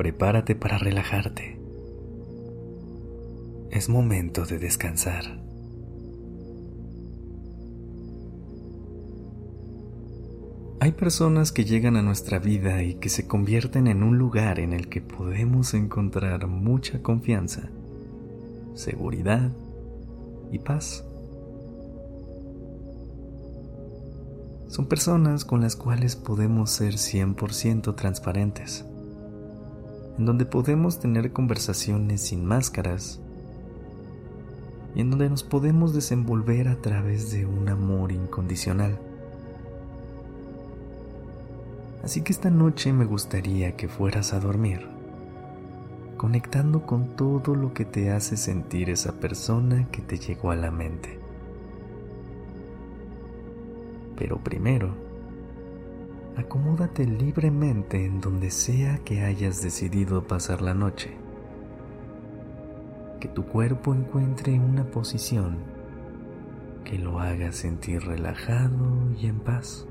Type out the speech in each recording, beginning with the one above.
Prepárate para relajarte. Es momento de descansar. Hay personas que llegan a nuestra vida y que se convierten en un lugar en el que podemos encontrar mucha confianza, seguridad y paz. Son personas con las cuales podemos ser 100% transparentes, en donde podemos tener conversaciones sin máscaras y en donde nos podemos desenvolver a través de un amor incondicional. Así que esta noche me gustaría que fueras a dormir, conectando con todo lo que te hace sentir esa persona que te llegó a la mente. Pero primero, acomódate libremente en donde sea que hayas decidido pasar la noche. Que tu cuerpo encuentre una posición que lo haga sentir relajado y en paz.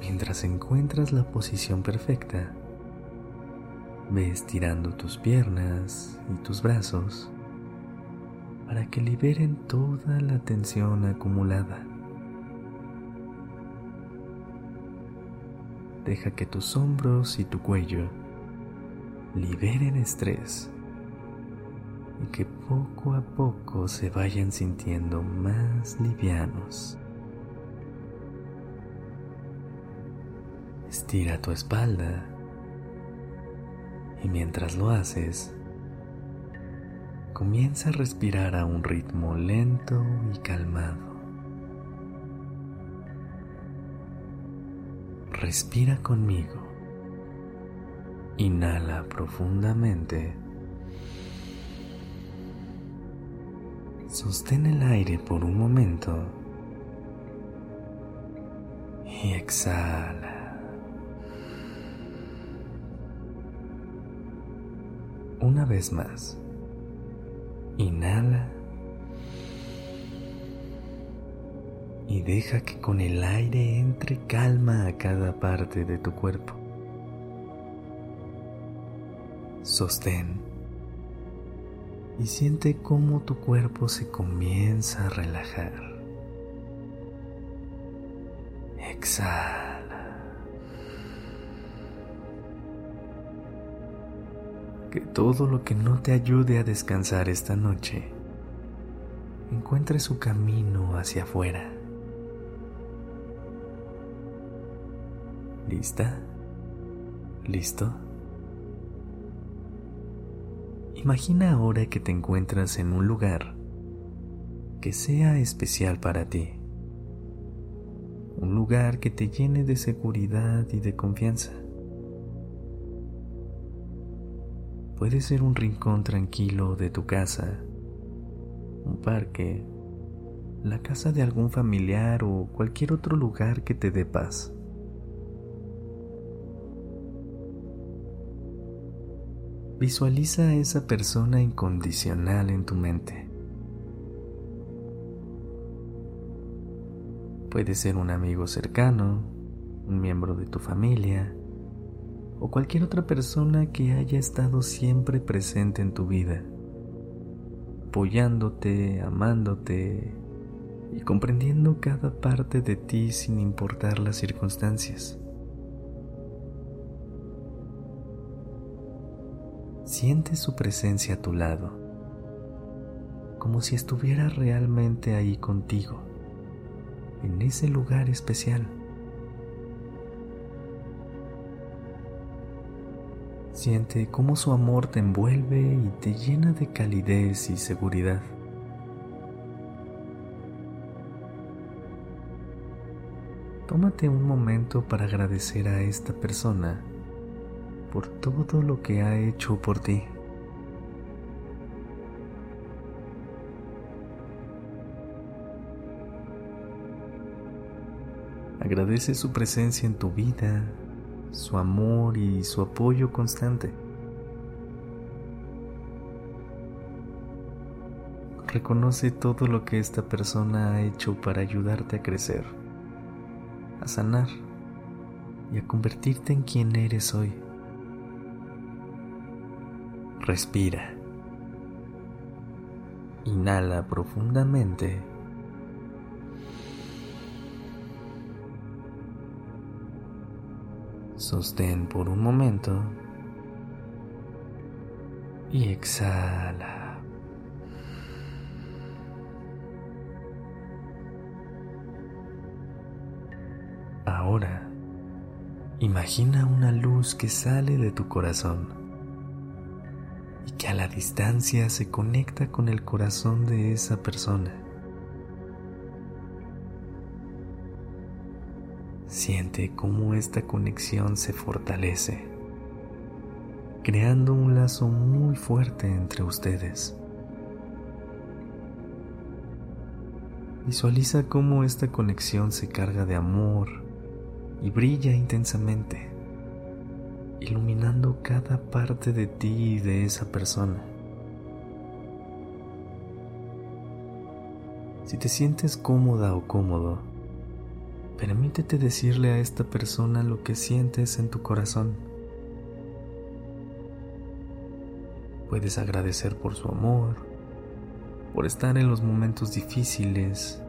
Mientras encuentras la posición perfecta, ve estirando tus piernas y tus brazos para que liberen toda la tensión acumulada. Deja que tus hombros y tu cuello liberen estrés y que poco a poco se vayan sintiendo más livianos. Estira tu espalda y mientras lo haces, comienza a respirar a un ritmo lento y calmado. Respira conmigo. Inhala profundamente. Sostén el aire por un momento y exhala. Una vez más. Inhala y deja que con el aire entre calma a cada parte de tu cuerpo. Sostén y siente cómo tu cuerpo se comienza a relajar. Exhala. que todo lo que no te ayude a descansar esta noche encuentre su camino hacia afuera. ¿Lista? ¿Listo? Imagina ahora que te encuentras en un lugar que sea especial para ti. Un lugar que te llene de seguridad y de confianza. Puede ser un rincón tranquilo de tu casa, un parque, la casa de algún familiar o cualquier otro lugar que te dé paz. Visualiza a esa persona incondicional en tu mente. Puede ser un amigo cercano, un miembro de tu familia, o cualquier otra persona que haya estado siempre presente en tu vida, apoyándote, amándote y comprendiendo cada parte de ti sin importar las circunstancias. Siente su presencia a tu lado, como si estuviera realmente ahí contigo, en ese lugar especial. Siente cómo su amor te envuelve y te llena de calidez y seguridad. tómate un momento para agradecer a esta persona por todo lo que ha hecho por ti. Agradece su presencia en tu vida, su amor y su apoyo constante. Reconoce todo lo que esta persona ha hecho para ayudarte a crecer, a sanar y a convertirte en quien eres hoy. Respira. Inhala profundamente. Sostén por un momento y exhala. Ahora, imagina una luz que sale de tu corazón que a la distancia se conecta con el corazón de esa persona. Siente cómo esta conexión se fortalece, creando un lazo muy fuerte entre ustedes. Visualiza cómo esta conexión se carga de amor y brilla intensamente, iluminando cada parte de ti y de esa persona. Si te sientes cómoda o cómodo, Permítete decirle a esta persona lo que sientes en tu corazón. Puedes agradecer por su amor, por estar en los momentos difíciles,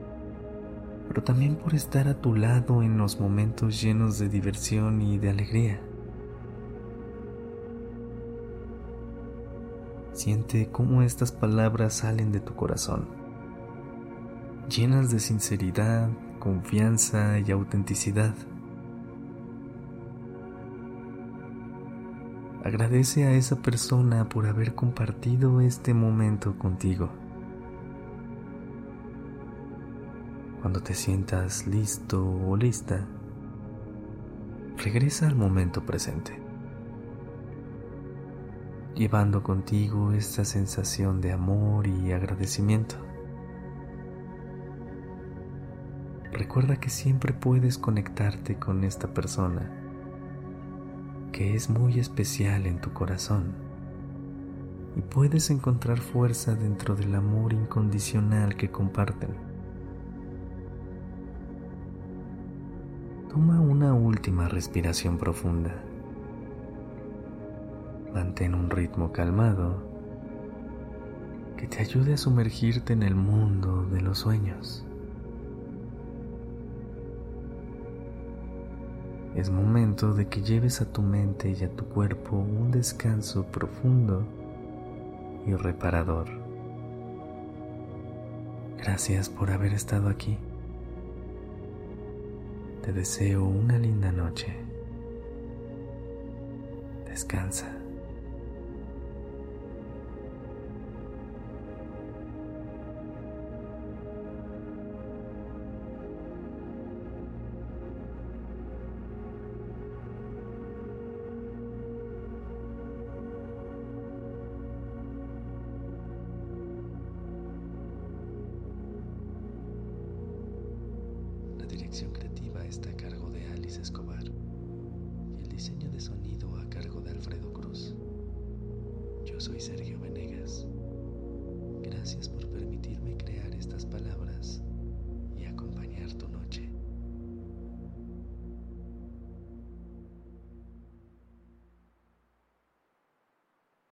pero también por estar a tu lado en los momentos llenos de diversión y de alegría. Siente cómo estas palabras salen de tu corazón, llenas de sinceridad, confianza y autenticidad. Agradece a esa persona por haber compartido este momento contigo. Cuando te sientas listo o lista, regresa al momento presente, llevando contigo esta sensación de amor y agradecimiento. recuerda que siempre puedes conectarte con esta persona, que es muy especial en tu corazón, y puedes encontrar fuerza dentro del amor incondicional que comparten. Toma una última respiración profunda. Mantén un ritmo calmado que te ayude a sumergirte en el mundo de los sueños. Es momento de que lleves a tu mente y a tu cuerpo un descanso profundo y reparador. Gracias por haber estado aquí. Te deseo una linda noche. Descansa. soy Sergio Venegas. Gracias por permitirme crear estas palabras